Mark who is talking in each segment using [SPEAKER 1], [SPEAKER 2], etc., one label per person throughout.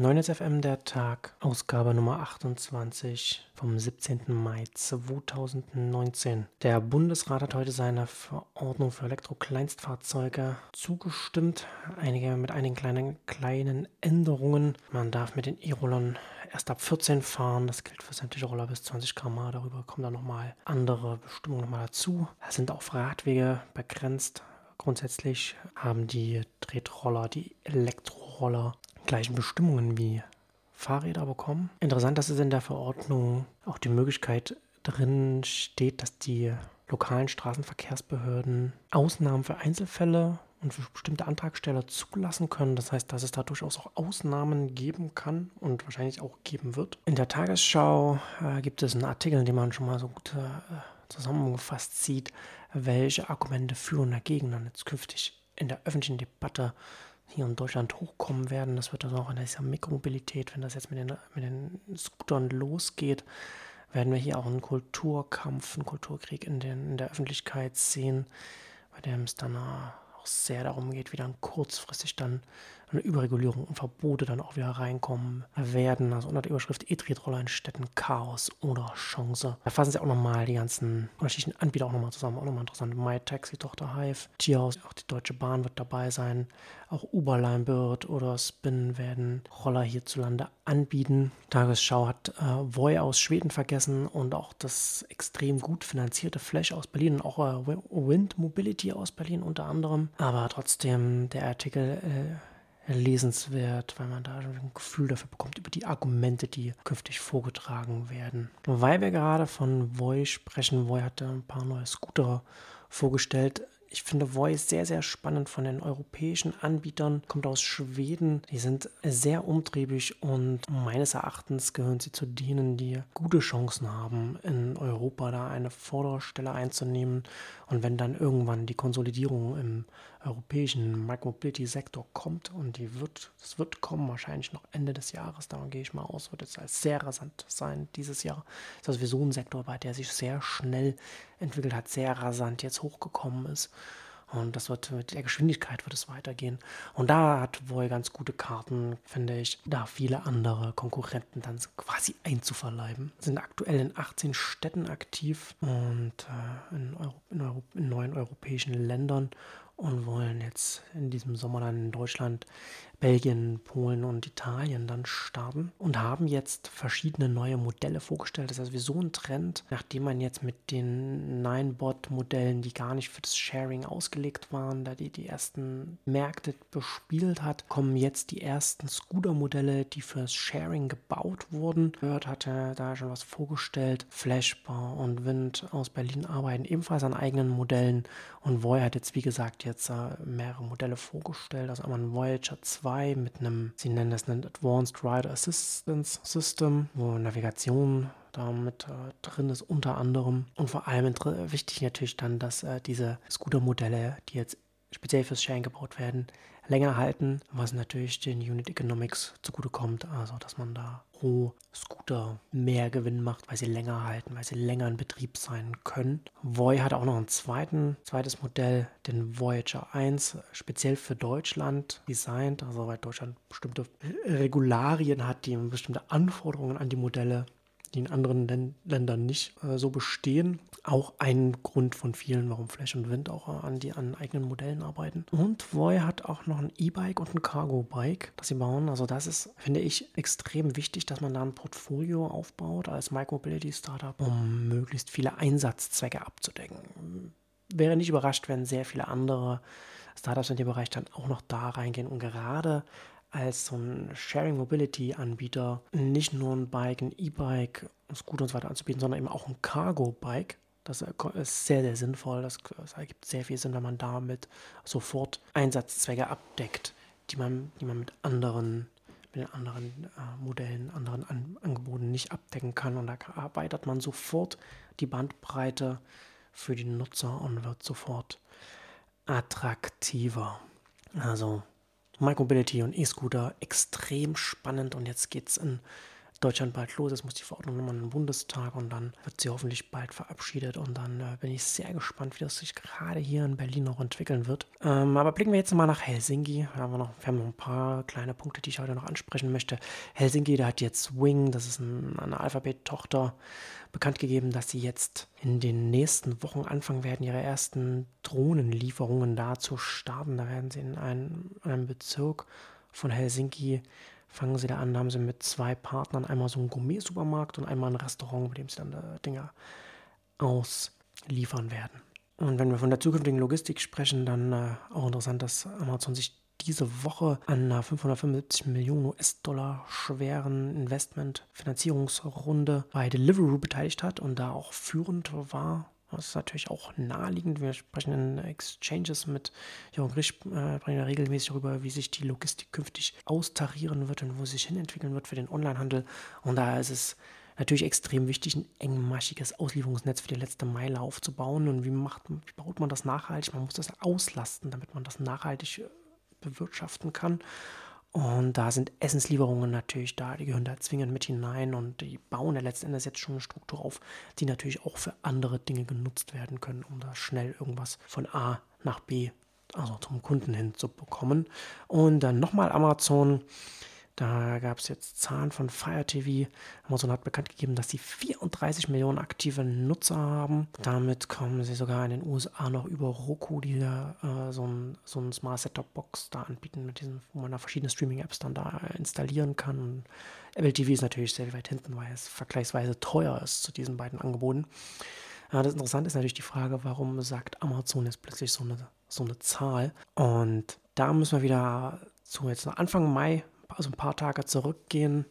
[SPEAKER 1] 9 FM der Tag, Ausgabe Nummer 28 vom 17. Mai 2019. Der Bundesrat hat heute seine Verordnung für Elektrokleinstfahrzeuge zugestimmt. Einige mit einigen kleinen, kleinen Änderungen. Man darf mit den E-Rollern erst ab 14 fahren. Das gilt für sämtliche Roller bis 20 km. Darüber kommen dann nochmal andere Bestimmungen nochmal dazu. Es sind auf Radwege begrenzt. Grundsätzlich haben die Tretroller, die Elektroroller gleichen Bestimmungen wie Fahrräder bekommen. Interessant, dass es in der Verordnung auch die Möglichkeit drin steht, dass die lokalen Straßenverkehrsbehörden Ausnahmen für Einzelfälle und für bestimmte Antragsteller zulassen können. Das heißt, dass es da durchaus auch Ausnahmen geben kann und wahrscheinlich auch geben wird. In der Tagesschau äh, gibt es einen Artikel, in dem man schon mal so gut äh, zusammengefasst sieht, welche Argumente für und dagegen dann jetzt künftig in der öffentlichen Debatte hier in Deutschland hochkommen werden. Das wird also auch in dieser Mikromobilität, wenn das jetzt mit den, mit den Scootern losgeht, werden wir hier auch einen Kulturkampf, einen Kulturkrieg in, den, in der Öffentlichkeit sehen, bei dem es dann auch sehr darum geht, wie dann kurzfristig dann eine Überregulierung und Verbote dann auch wieder reinkommen werden. Also unter der Überschrift E-Tretroller in Städten Chaos oder Chance. Da fassen sie auch nochmal die ganzen unterschiedlichen Anbieter auch nochmal zusammen. Auch nochmal interessant. MyTaxi, Tochter Hive, Tierhaus, auch die Deutsche Bahn wird dabei sein. Auch Uberline Bird oder Spin werden Roller hierzulande anbieten. Tagesschau hat äh, Voy aus Schweden vergessen und auch das extrem gut finanzierte Flash aus Berlin und auch äh, Wind Mobility aus Berlin unter anderem. Aber trotzdem, der Artikel äh, lesenswert, weil man da ein Gefühl dafür bekommt, über die Argumente, die künftig vorgetragen werden. Weil wir gerade von Voy sprechen, Voy hat ein paar neue Scooter vorgestellt ich finde Voice sehr, sehr spannend von den europäischen Anbietern. Kommt aus Schweden. Die sind sehr umtriebig und meines Erachtens gehören sie zu denen, die gute Chancen haben, in Europa da eine Vorderstelle einzunehmen. Und wenn dann irgendwann die Konsolidierung im europäischen Micromobility-Sektor kommt und die wird, es wird kommen, wahrscheinlich noch Ende des Jahres, davon gehe ich mal aus, wird es als sehr rasant sein dieses Jahr. Das ist sowieso ein Sektor, bei der sich sehr schnell entwickelt hat, sehr rasant jetzt hochgekommen ist. Und das wird mit der Geschwindigkeit wird es weitergehen. Und da hat Voy ganz gute Karten, finde ich, da viele andere Konkurrenten dann quasi einzuverleiben. Sind aktuell in 18 Städten aktiv und äh, in, Euro, in, Euro, in neuen europäischen Ländern und wollen jetzt in diesem Sommer dann in Deutschland, Belgien, Polen und Italien dann starten und haben jetzt verschiedene neue Modelle vorgestellt. Das ist also so ein Trend, nachdem man jetzt mit den Ninebot-Modellen, die gar nicht für das Sharing ausgelegt waren, da die die ersten Märkte bespielt hat, kommen jetzt die ersten Scooter-Modelle, die fürs Sharing gebaut wurden. Bird hatte da schon was vorgestellt. Flashbar und Wind aus Berlin arbeiten ebenfalls an eigenen Modellen und Voy hat jetzt, wie gesagt, jetzt mehrere Modelle vorgestellt. Also einmal ein Voyager 2 mit einem, sie nennen das ein Advanced Rider Assistance System, wo Navigation damit äh, drin ist unter anderem. Und vor allem wichtig natürlich dann, dass äh, diese Scooter-Modelle, die jetzt speziell fürs Sharing gebaut werden, länger halten, was natürlich den Unit Economics zugutekommt, also dass man da pro Scooter mehr Gewinn macht, weil sie länger halten, weil sie länger in Betrieb sein können. Voy hat auch noch ein zweiten, zweites Modell, den Voyager 1, speziell für Deutschland designt, also weil Deutschland bestimmte Regularien hat, die bestimmte Anforderungen an die Modelle die in anderen Län Ländern nicht äh, so bestehen. Auch ein Grund von vielen, warum Flash und Wind auch äh, an die an eigenen Modellen arbeiten. Und Voy hat auch noch ein E-Bike und ein Cargo-Bike, das sie bauen. Also das ist, finde ich, extrem wichtig, dass man da ein Portfolio aufbaut als Micromobility-Startup, um möglichst viele Einsatzzwecke abzudecken. Wäre nicht überrascht, wenn sehr viele andere Startups in dem Bereich dann auch noch da reingehen und gerade als so ein Sharing Mobility Anbieter nicht nur ein Bike, ein E-Bike, ein Scooter und so weiter anzubieten, sondern eben auch ein Cargo Bike. Das ist sehr, sehr sinnvoll. Das, ergibt sehr viel Sinn, wenn man damit sofort Einsatzzwecke abdeckt, die man, die man mit anderen mit den anderen äh, Modellen, anderen An Angeboten nicht abdecken kann. Und da erweitert man sofort die Bandbreite für die Nutzer und wird sofort attraktiver. Also Micromobility und E-Scooter. Extrem spannend und jetzt geht es in Deutschland bald los ist, muss die Verordnung nochmal in den Bundestag und dann wird sie hoffentlich bald verabschiedet. Und dann äh, bin ich sehr gespannt, wie das sich gerade hier in Berlin noch entwickeln wird. Ähm, aber blicken wir jetzt mal nach Helsinki. Da haben wir, noch, wir haben noch ein paar kleine Punkte, die ich heute noch ansprechen möchte. Helsinki, da hat jetzt Wing, das ist ein, eine Alphabet-Tochter, bekannt gegeben, dass sie jetzt in den nächsten Wochen anfangen werden, ihre ersten Drohnenlieferungen da zu starten. Da werden sie in einem, einem Bezirk von Helsinki fangen sie da an, haben sie mit zwei Partnern einmal so einen Gourmet-Supermarkt und einmal ein Restaurant, bei dem sie dann äh, Dinge ausliefern werden. Und wenn wir von der zukünftigen Logistik sprechen, dann äh, auch interessant, dass Amazon sich diese Woche an einer 575 Millionen US-Dollar schweren Investment-Finanzierungsrunde bei Deliveroo beteiligt hat und da auch führend war das ist natürlich auch naheliegend. Wir sprechen in Exchanges mit Jörg Risch, äh, sprechen regelmäßig darüber, wie sich die Logistik künftig austarieren wird und wo sie sich hinentwickeln wird für den Onlinehandel. Und da ist es natürlich extrem wichtig, ein engmaschiges Auslieferungsnetz für die letzte Meile aufzubauen. Und wie, macht, wie baut man das nachhaltig? Man muss das auslasten, damit man das nachhaltig äh, bewirtschaften kann. Und da sind Essenslieferungen natürlich da, die gehören da zwingend mit hinein und die bauen ja letztendlich jetzt schon eine Struktur auf, die natürlich auch für andere Dinge genutzt werden können, um da schnell irgendwas von A nach B, also zum Kunden hinzubekommen. Und dann nochmal Amazon da gab es jetzt Zahlen von Fire TV. Amazon hat bekannt gegeben, dass sie 34 Millionen aktive Nutzer haben. Damit kommen sie sogar in den USA noch über Roku, die da äh, so ein, so ein Smart Setup Box da anbieten, mit diesen, wo man da verschiedene Streaming-Apps dann da installieren kann. Und Apple TV ist natürlich sehr weit hinten, weil es vergleichsweise teuer ist zu diesen beiden Angeboten. Ja, das Interessante ist natürlich die Frage, warum sagt Amazon jetzt plötzlich so eine, so eine Zahl? Und da müssen wir wieder zu jetzt Anfang Mai also ein paar Tage zurückgehen.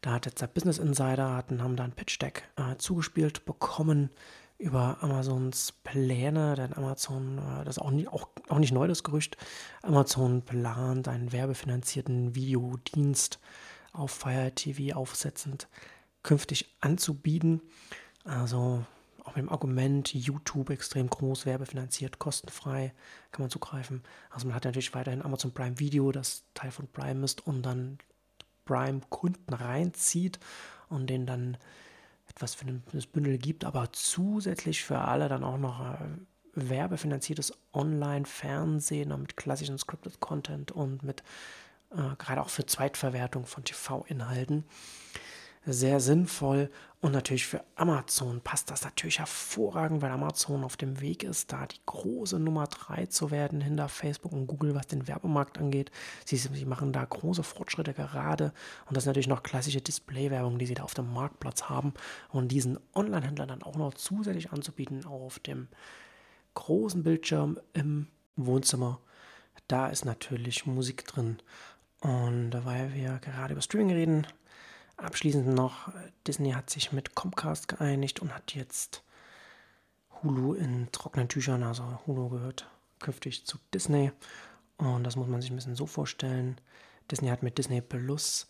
[SPEAKER 1] Da hat jetzt der Business Insider, hatten, haben da ein Pitch Deck äh, zugespielt bekommen über Amazons Pläne, denn Amazon, äh, das ist auch, nie, auch, auch nicht neu, das Gerücht, Amazon plant einen werbefinanzierten Videodienst auf Fire TV aufsetzend künftig anzubieten. Also auch mit dem Argument, YouTube extrem groß, werbefinanziert, kostenfrei, kann man zugreifen. Also man hat natürlich weiterhin Amazon Prime Video, das Teil von Prime ist und dann Prime-Kunden reinzieht und den dann etwas für das Bündel gibt, aber zusätzlich für alle dann auch noch äh, werbefinanziertes Online-Fernsehen mit klassischen Scripted Content und mit äh, gerade auch für Zweitverwertung von TV-Inhalten sehr sinnvoll. Und natürlich für Amazon passt das natürlich hervorragend, weil Amazon auf dem Weg ist, da die große Nummer 3 zu werden hinter Facebook und Google, was den Werbemarkt angeht. Sie, sie machen da große Fortschritte gerade. Und das ist natürlich noch klassische Display-Werbung, die sie da auf dem Marktplatz haben. Und diesen Online-Händlern dann auch noch zusätzlich anzubieten, auf dem großen Bildschirm im Wohnzimmer. Da ist natürlich Musik drin. Und weil wir gerade über Streaming reden, Abschließend noch, Disney hat sich mit Comcast geeinigt und hat jetzt Hulu in trockenen Tüchern. Also Hulu gehört künftig zu Disney. Und das muss man sich ein bisschen so vorstellen. Disney hat mit Disney Plus,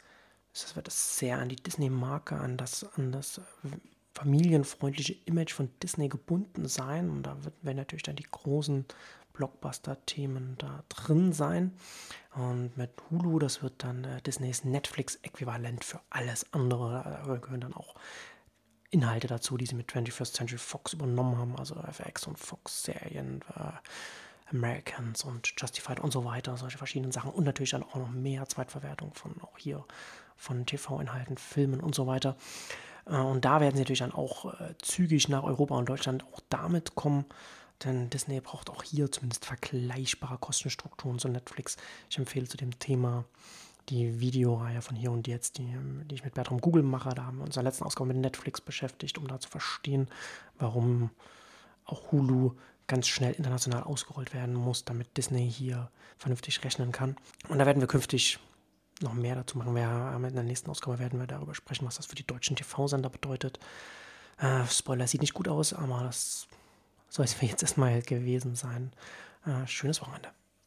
[SPEAKER 1] das wird das sehr an die Disney-Marke, an das, an das familienfreundliche Image von Disney gebunden sein. Und da werden natürlich dann die großen Blockbuster-Themen da drin sein. Und mit Hulu, das wird dann äh, Disneys Netflix-Äquivalent für alles andere. Da gehören dann auch Inhalte dazu, die sie mit 21st Century Fox übernommen haben, also FX und Fox-Serien, äh, Americans und Justified und so weiter, solche verschiedenen Sachen. Und natürlich dann auch noch mehr Zweitverwertung von auch hier von TV-Inhalten, Filmen und so weiter. Äh, und da werden sie natürlich dann auch äh, zügig nach Europa und Deutschland auch damit kommen. Denn Disney braucht auch hier zumindest vergleichbare Kostenstrukturen zu Netflix. Ich empfehle zu dem Thema die Videoreihe von hier und jetzt, die, die ich mit Bertram Google mache. Da haben wir uns in der letzten Ausgabe mit Netflix beschäftigt, um da zu verstehen, warum auch Hulu ganz schnell international ausgerollt werden muss, damit Disney hier vernünftig rechnen kann. Und da werden wir künftig noch mehr dazu machen. Wir, in der nächsten Ausgabe werden wir darüber sprechen, was das für die deutschen TV-Sender bedeutet. Äh, Spoiler sieht nicht gut aus, aber das soll es für jetzt erstmal gewesen sein. Äh, schönes Wochenende.